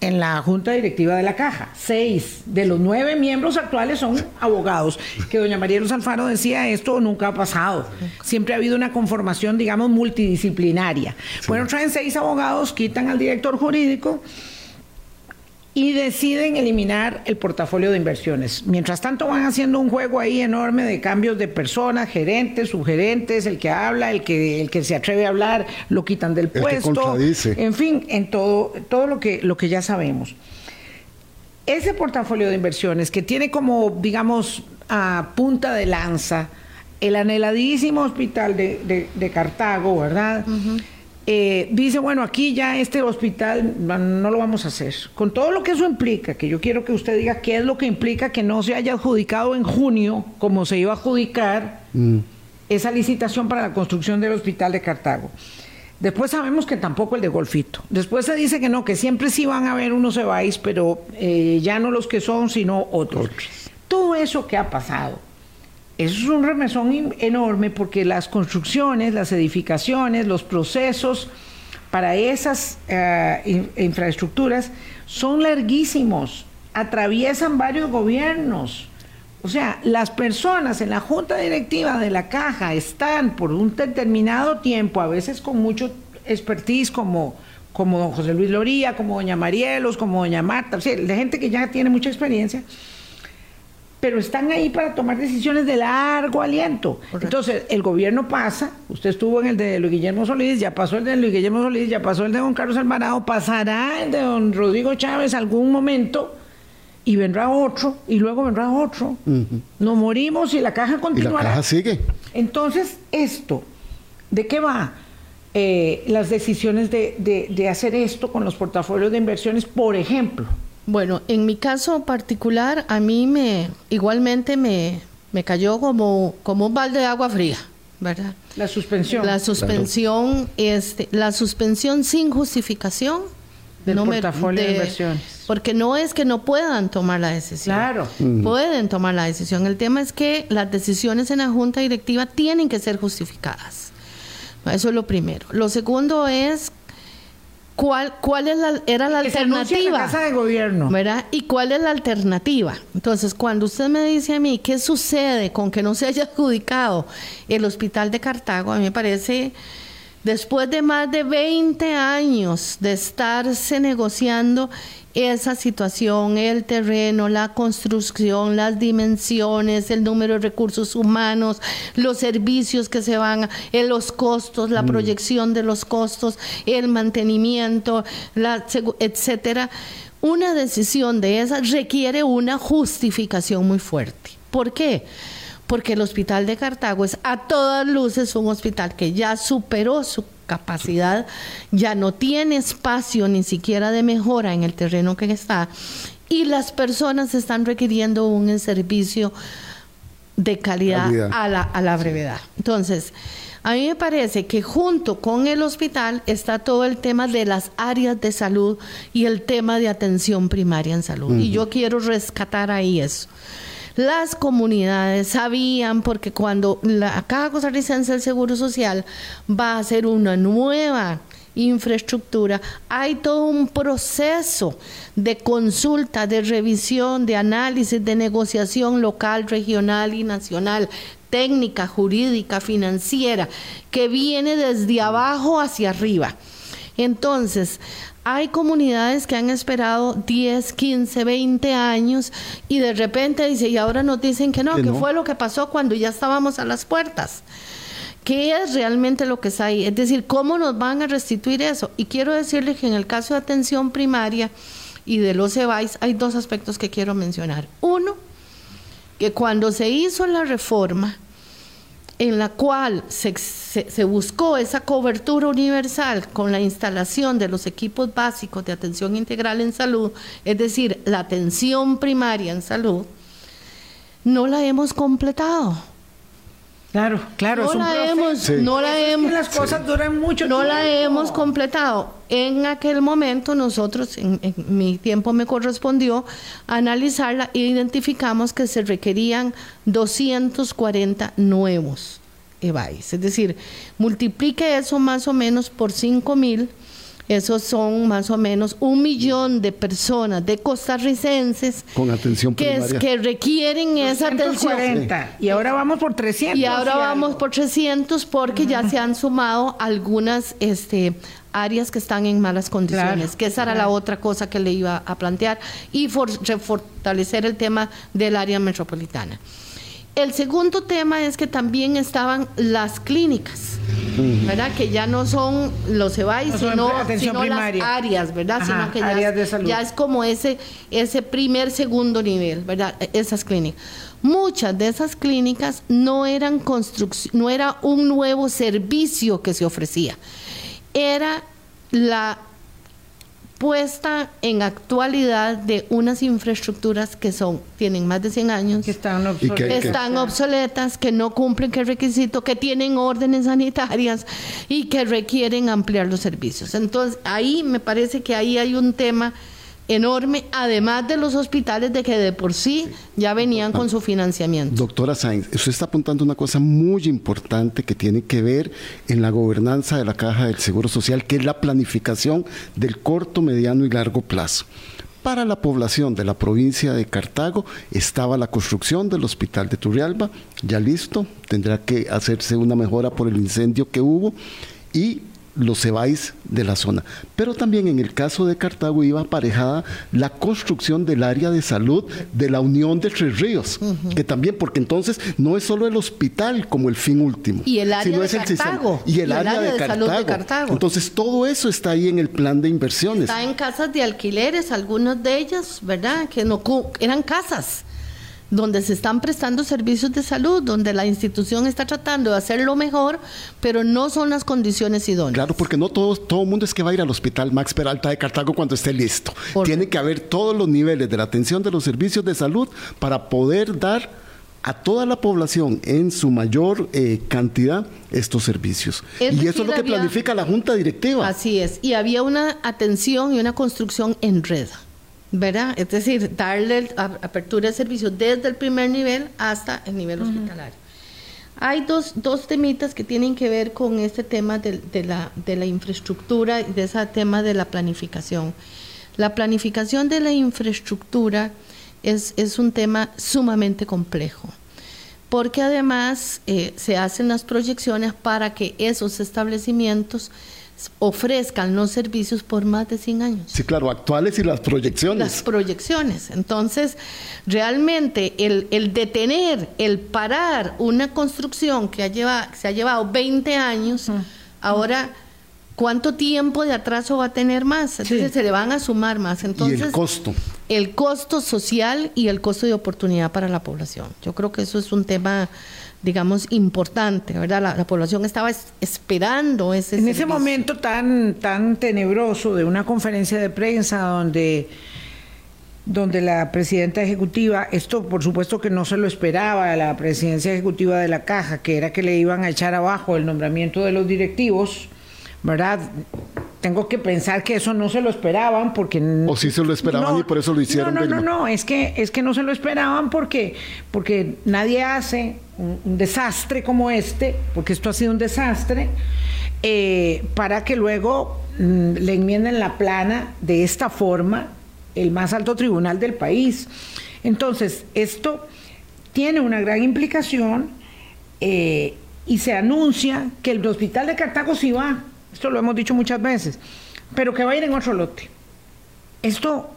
en la junta directiva de la caja. Seis de los nueve miembros actuales son abogados. Que doña María Luz Alfaro decía, esto nunca ha pasado. Siempre ha habido una conformación, digamos, multidisciplinaria. Bueno, traen seis abogados, quitan al director jurídico y deciden eliminar el portafolio de inversiones. Mientras tanto van haciendo un juego ahí enorme de cambios de personas, gerentes, subgerentes, el que habla, el que, el que se atreve a hablar, lo quitan del que puesto. contradice. En fin, en todo, todo lo que, lo que ya sabemos. Ese portafolio de inversiones que tiene como, digamos, a punta de lanza el anheladísimo hospital de, de- de Cartago, ¿verdad? Eh, dice, bueno, aquí ya este hospital no, lo vamos a hacer. Con todo lo que eso implica, que yo quiero que usted diga qué es lo que implica que no se haya adjudicado en junio, como se iba a adjudicar esa licitación para la construcción del hospital de Cartago. Después sabemos que tampoco el de Golfito. Después se dice que no, que siempre sí van a haber unos EBAIS, pero eh, ya no los que son, sino otros. Todo eso que ha pasado, eso es un remesón enorme porque las construcciones, las edificaciones, los procesos para esas eh, in- infraestructuras son larguísimos, atraviesan varios gobiernos. O sea, las personas en la junta directiva de la caja están por un determinado tiempo, a veces con mucho expertise, como, como don José Luis Loría, como doña Marielos, como doña Marta, o sea, de gente que ya tiene mucha experiencia, pero están ahí para tomar decisiones de largo aliento. Entonces, el gobierno pasa, usted estuvo en el de Luis Guillermo Solís, ya pasó el de Luis Guillermo Solís, ya pasó el de don Carlos Alvarado, pasará el de don Rodrigo Chávez algún momento y vendrá otro y luego vendrá otro. Nos morimos y la caja Y la continuará. caja sigue. Entonces, esto, ¿de qué va? Eh, las decisiones de, de- de hacer esto con los portafolios de inversiones, por ejemplo. Bueno, en mi caso particular, a mí me igualmente me, me cayó como, como un balde de agua fría, ¿verdad? La suspensión. La suspensión, este, la suspensión sin justificación Del me- portafolio de inversiones. Porque no es que no puedan tomar la decisión. Claro. Pueden tomar la decisión. El tema es que las decisiones en la junta directiva tienen que ser justificadas. Eso es lo primero. Lo segundo es cuál, cuál es la, era la Que se en alternativa. la Casa de Gobierno. ¿verdad? ¿Y cuál es la alternativa? Entonces, cuando usted me dice a mí qué sucede con que no se haya adjudicado el hospital de Cartago, a mí me parece, después de más de 20 años de estarse negociando esa situación, el terreno, la construcción, las dimensiones, el número de recursos humanos, los servicios que se van, eh, los costos, la proyección de los costos, el mantenimiento, la, etcétera. Una decisión de esas requiere una justificación muy fuerte. ¿Por qué? Porque el hospital de Cartago es a todas luces un hospital que ya superó su capacidad, ya no tiene espacio ni siquiera de mejora en el terreno que está y las personas están requiriendo un servicio de calidad, Calidad. A, la, a la brevedad. Entonces, a mí me parece que junto con el hospital está todo el tema de las áreas de salud y el tema de atención primaria en salud. Y yo quiero rescatar ahí eso. Las comunidades sabían, porque cuando la Caja Costarricense del Seguro Social va a hacer una nueva infraestructura, hay todo un proceso de consulta, de revisión, de análisis, de negociación local, regional y nacional, técnica, jurídica, financiera, que viene desde abajo hacia arriba. Entonces, hay comunidades que han esperado 10, 15, 20 años y de repente dice, y ahora nos dicen que no, que, fue lo que pasó cuando ya estábamos a las puertas. ¿Qué es realmente lo que está ahí? Es decir, ¿cómo nos van a restituir eso? Y quiero decirles que en el caso de atención primaria y de los EBAIS hay dos aspectos que quiero mencionar. Uno, que cuando se hizo la reforma, en la cual se, buscó esa cobertura universal con la instalación de los equipos básicos de atención integral en salud, es decir, la atención primaria en salud, no la hemos completado. Claro, claro. No la hemos, no la hemos. las cosas duran mucho. No la hemos completado. En aquel momento nosotros, en, mi tiempo me correspondió analizarla e identificamos que se requerían 240 nuevos EVAIS. Es decir, multiplique eso más o menos por 5 mil esos son más o menos un millón de personas, de costarricenses, con atención que, es, que requieren esa atención. Y ahora vamos por 300. Y ahora vamos por 300 porque ya se han sumado algunas este, áreas que están en malas condiciones, que esa era la otra cosa que le iba a plantear, y fortalecer el tema del área metropolitana. El segundo tema es que también estaban las clínicas, ¿verdad? Que ya no son los EBAI, sino, las áreas, ¿verdad? sino que ya, es como ese, ese primer, segundo nivel, ¿verdad? E, esas clínicas. Muchas de esas clínicas no eran construcción, no era un nuevo servicio que se ofrecía, era la puesta en actualidad de unas infraestructuras que son tienen más de 100 años, que están obsoletas, que, están obsoletas, que no cumplen el requisito, que tienen órdenes [laughs] sanitarias y que requieren ampliar los servicios. Entonces, ahí me parece que ahí hay un tema enorme, además de los hospitales de que de por sí, ya venían con su financiamiento. Doctora Sainz, usted está apuntando una cosa muy importante que tiene que ver en la gobernanza de la Caja del Seguro Social, que es la planificación del corto, mediano y largo plazo. Para la población de la provincia de Cartago estaba la construcción del hospital de Turrialba, ya listo, tendrá que hacerse una mejora por el incendio que hubo y los cebáis de la zona. Pero también en el caso de Cartago iba aparejada la construcción del área de salud de la Unión de Tres Ríos, que también, porque entonces no es solo el hospital como el fin último, y el área sino de es Cartago, el y el, área, de, Salud de Cartago. Entonces todo eso está ahí en el plan de inversiones. Está en casas de alquileres, algunas de ellas, ¿verdad? Que no eran casas donde se están prestando servicios de salud, donde la institución está tratando de hacerlo mejor, pero no son las condiciones idóneas. Claro, porque no todo todo mundo es que va a ir al Hospital Max Peralta de Cartago cuando esté listo. Tiene que haber todos los niveles de la atención de los servicios de salud para poder dar a toda la población en su mayor eh, cantidad estos servicios. y eso es lo que planifica la Junta Directiva. Así es, y había una atención y una construcción en red. ¿Verdad? Es decir, darle apertura de servicios desde el primer nivel hasta el nivel hospitalario. Hay dos, dos temitas que tienen que ver con este tema de, la, de la infraestructura y de ese tema de la planificación. La planificación de la infraestructura es, es un tema sumamente complejo, porque además eh, se hacen las proyecciones para que esos establecimientos ofrezcan los servicios por más de 100 años. Sí, claro, actuales y las proyecciones. Las proyecciones. Entonces, realmente el, el detener, el parar una construcción que ha llevado, se ha llevado 20 años, ahora... ¿Cuánto tiempo de atraso va a tener más? Entonces se le van a sumar más. Entonces, y el costo. El costo social y el costo de oportunidad para la población. Yo creo que eso es un tema digamos, importante, ¿verdad? La, población estaba esperando ese En ese momento tan, tan tenebroso de una conferencia de prensa donde donde la presidenta ejecutiva, esto por supuesto que no se lo esperaba la presidencia ejecutiva de la caja, que era que le iban a echar abajo el nombramiento de los directivos, ¿verdad? tengo que pensar que eso no se lo esperaban porque o sí se lo esperaban y por eso lo hicieron no no no, no es que es que no se lo esperaban porque porque nadie hace un, un desastre como este porque esto ha sido un desastre eh, para que luego mm, le enmienden la plana de esta forma el más alto tribunal del país. Entonces esto tiene una gran implicación eh, y se anuncia que el hospital de Cartago sí va esto lo hemos dicho muchas veces, pero que va a ir en otro lote. Esto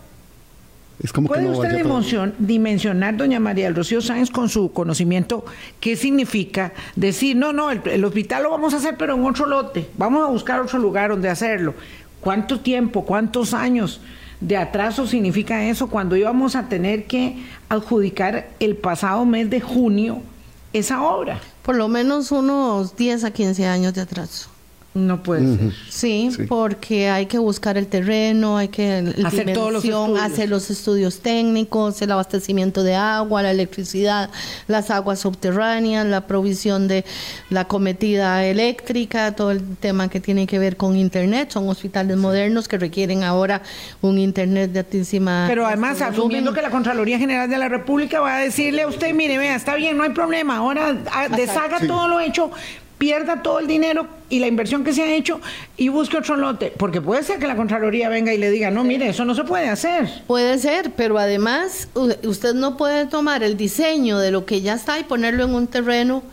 es como ¿Puede que no usted dimension, dimensionar, doña María del Rocío Sáenz, con su conocimiento, qué significa decir, no, no, el, el, hospital lo vamos a hacer, pero en otro lote, vamos a buscar otro lugar donde hacerlo? ¿Cuánto tiempo, cuántos años de atraso significa eso cuando íbamos a tener que adjudicar el pasado mes de junio esa obra? Por lo menos unos 10 a 15 años de atraso. No puede uh -huh. ser. Sí, sí, porque hay que buscar el terreno, hay que el hacer todos los estudios. hacer los estudios técnicos, el abastecimiento de agua, la electricidad, las aguas subterráneas, la provisión de la cometida eléctrica, todo el tema que tiene que ver con internet. Son hospitales sí. modernos que requieren ahora un internet de altísima. Pero además, asumiendo que la Contraloría General de la República va a decirle a usted, mire, vea, está bien, no hay problema, ahora deshaga sí. todo lo hecho, pierda todo el dinero y la inversión que se ha hecho y busque otro lote. Porque puede ser que la Contraloría venga y le diga, no, mire, eso no se puede hacer. Puede ser, pero además usted no puede tomar el diseño de lo que ya está y ponerlo en un terreno.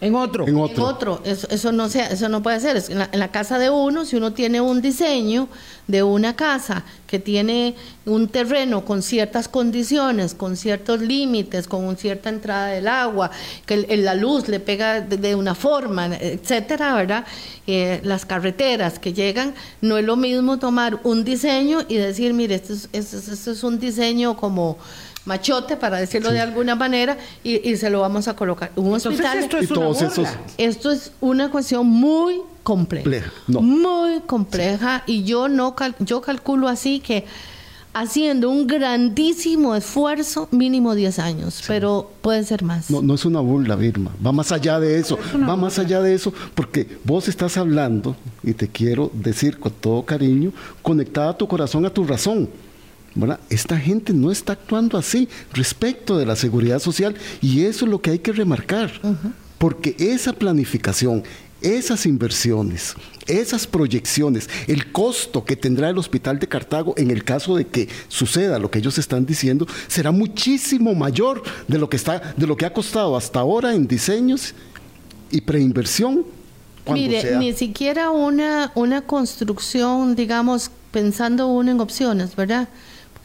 En otro. En otro. En otro. Eso, eso, no sea, eso no puede ser. En la, en la, casa de uno, si uno tiene un diseño de una casa que tiene un terreno con ciertas condiciones, con ciertos límites, con una cierta entrada del agua, que el, el, la luz le pega de, de, una forma, etcétera, ¿verdad? Eh, las carreteras que llegan, no es lo mismo tomar un diseño y decir, mire, esto es, esto es, esto es un diseño como machote, para decirlo sí. de alguna manera, y, y, se lo vamos a colocar. Un hospital. Entonces, esto, es una esos... esto es una cuestión muy compleja. compleja no. Muy compleja. Y yo no cal yo calculo así que haciendo un grandísimo esfuerzo, mínimo 10 años, sí. pero puede ser más. No, no es una burla, Vilma, va más allá de eso, va más allá de eso, porque vos estás hablando, y te quiero decir con todo cariño, conectada tu corazón a tu razón. ¿Verdad? Esta gente no está actuando así respecto de la seguridad social y eso es lo que hay que remarcar, uh -huh. porque esa planificación, esas inversiones, esas proyecciones, el costo que tendrá el hospital de Cartago en el caso de que suceda lo que ellos están diciendo, será muchísimo mayor de lo que está, de lo que ha costado hasta ahora en diseños y preinversión. Mire, sea. ni siquiera una, una construcción, digamos, pensando uno en opciones, ¿verdad?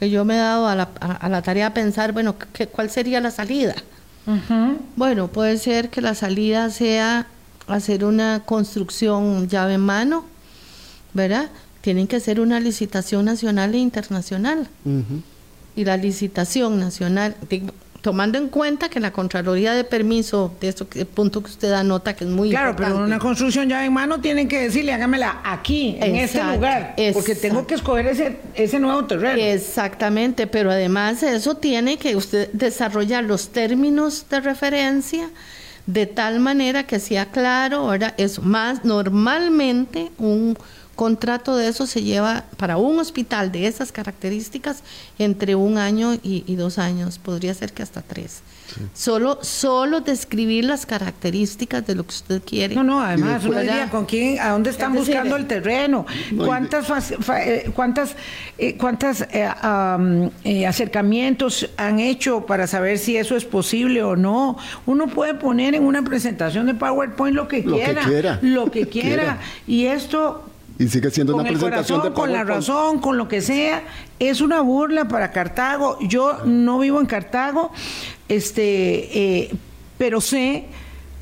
Yo me he dado a la, a, a la tarea de pensar, bueno, ¿qué, ¿cuál sería la salida? Uh -huh. Bueno, puede ser que la salida sea hacer una construcción llave en mano, ¿verdad? Tienen que hacer una licitación nacional e internacional. Uh -huh. Y la licitación nacional, tomando en cuenta que la Contraloría de Permiso, de esto que punto que usted anota que es muy claro, importante. pero una construcción llave en mano tienen que decirle, hágamela aquí, en exacto, este lugar, porque tengo que escoger ese, ese nuevo terreno. Exactamente, pero además eso tiene que usted desarrollar los términos de referencia, de tal manera que sea claro, ahora es más normalmente un contrato de eso se lleva para un hospital de esas características entre un año y, y dos años, podría ser que hasta tres. Sí. Solo, solo describir las características de lo que usted quiere. No, no, además uno diría con quién, a dónde están buscando el terreno, no, cuántas, eh, cuántas, eh, cuántas eh, um, acercamientos han hecho para saber si eso es posible o no. Uno puede poner en una presentación de PowerPoint lo que lo quiera, que quiera, lo que [laughs] quiera. y esto y sigue siendo con una el presentación corazón, de con la razón, con lo que sea, es una burla para Cartago. Yo no vivo en Cartago, este, eh, pero sé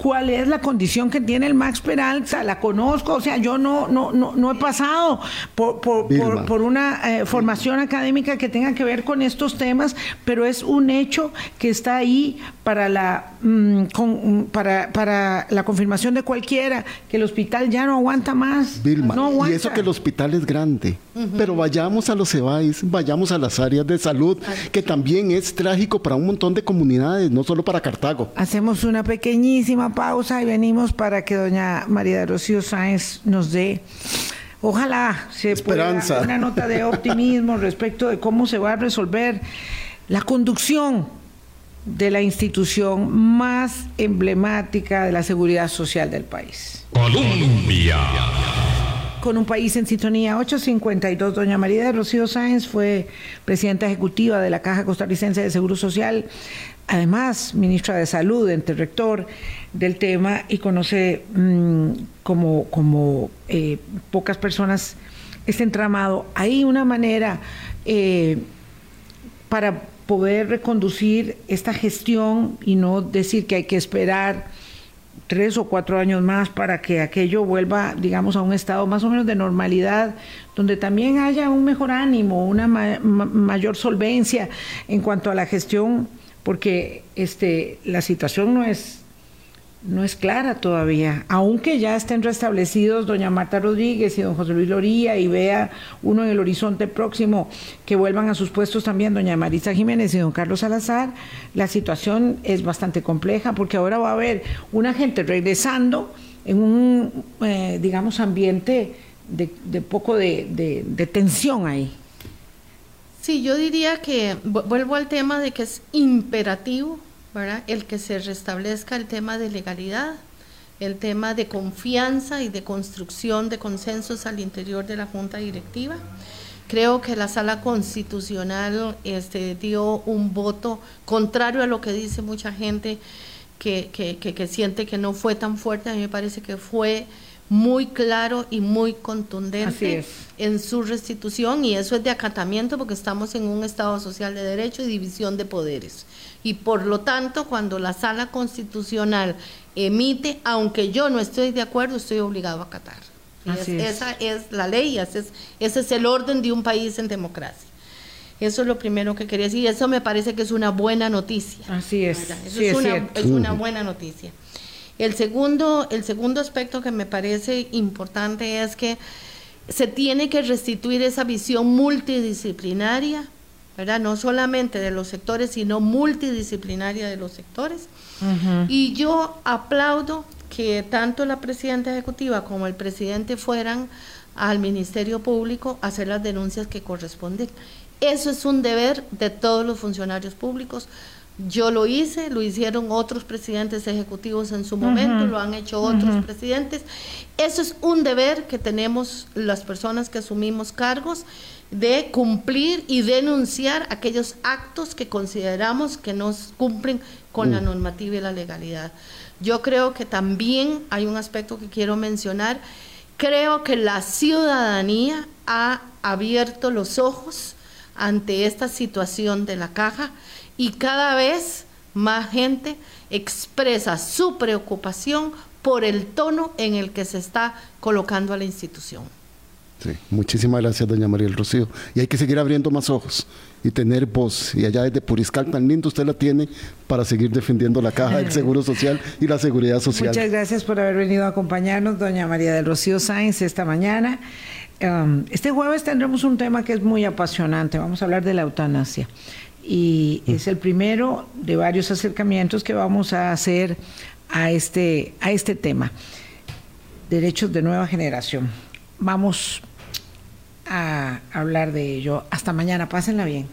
cuál es la condición que tiene el Max Peralta, la conozco, o sea, yo no, no, no, no he pasado por, por, por, por una eh, formación académica que tenga que ver con estos temas, pero es un hecho que está ahí para la, mmm, con, para, para la confirmación de cualquiera, que el hospital ya no aguanta más. Vilma, no aguanta. y eso que el hospital es grande, uh -huh. pero vayamos a los EBAIS, vayamos a las áreas de salud, que también es trágico para un montón de comunidades, no solo para Cartago. Hacemos una pequeñísima pausa y venimos para que doña María de Rocío Sáenz nos dé Ojalá se Esperanza. pueda una nota de optimismo respecto de cómo se va a resolver la conducción de la institución más emblemática de la seguridad social del país. Colombia. Con un país en sintonía 852, doña María de Rocío Sáenz fue presidenta ejecutiva de la Caja Costarricense de Seguro Social, además ministra de Salud, entre rector del tema y conoce mmm, como, como eh, pocas personas este entramado. Hay una manera eh, para poder reconducir esta gestión y no decir que hay que esperar tres o cuatro años más para que aquello vuelva, digamos, a un estado más o menos de normalidad, donde también haya un mejor ánimo, una ma ma mayor solvencia en cuanto a la gestión, porque este, la situación no es no es clara todavía, aunque ya estén restablecidos doña Marta Rodríguez y don José Luis Loría y vea uno en el horizonte próximo que vuelvan a sus puestos también doña Marisa Jiménez y don Carlos Salazar, la situación es bastante compleja porque ahora va a haber una gente regresando en un, eh, digamos, ambiente de, de poco de, de, de tensión ahí. Sí, yo diría que vuelvo al tema de que es imperativo ¿verdad? El que se restablezca el tema de legalidad, el tema de confianza y de construcción de consensos al interior de la Junta Directiva. Creo que la Sala Constitucional este, dio un voto contrario a lo que dice mucha gente que, que, que, que siente que no fue tan fuerte. A mí me parece que fue muy claro y muy contundente en su restitución y eso es de acatamiento porque estamos en un Estado social de derecho y división de poderes. Y por lo tanto, cuando la sala constitucional emite, aunque yo no estoy de acuerdo, estoy obligado a acatar. Es, es. Esa es la ley, ese es, ese es el orden de un país en democracia. Eso es lo primero que quería decir y eso me parece que es una buena noticia. Así es. Eso sí, es, es, una, es una buena noticia. El segundo, el segundo aspecto que me parece importante es que se tiene que restituir esa visión multidisciplinaria, ¿verdad? No solamente de los sectores, sino multidisciplinaria de los sectores. Uh -huh. Y yo aplaudo que tanto la presidenta ejecutiva como el presidente fueran al Ministerio Público a hacer las denuncias que corresponden. Eso es un deber de todos los funcionarios públicos. Yo lo hice, lo hicieron otros presidentes ejecutivos en su momento, uh -huh. lo han hecho otros uh -huh. presidentes. Eso es un deber que tenemos las personas que asumimos cargos de cumplir y denunciar aquellos actos que consideramos que no cumplen con la normativa y la legalidad. Yo creo que también hay un aspecto que quiero mencionar. Creo que la ciudadanía ha abierto los ojos ante esta situación de la caja y cada vez más gente expresa su preocupación por el tono en el que se está colocando a la institución. Sí, muchísimas gracias, doña María del Rocío. Y hay que seguir abriendo más ojos y tener voz. Y allá desde Puriscal, tan lindo usted la tiene para seguir defendiendo la caja del Seguro Social y la seguridad social. Muchas gracias por haber venido a acompañarnos, doña María del Rocío Sáenz, esta mañana. Um, este jueves tendremos un tema que es muy apasionante. Vamos a hablar de la eutanasia y es el primero de varios acercamientos que vamos a hacer a este, a este tema. Derechos de nueva generación. Vamos a hablar de ello. Hasta mañana, pásenla bien.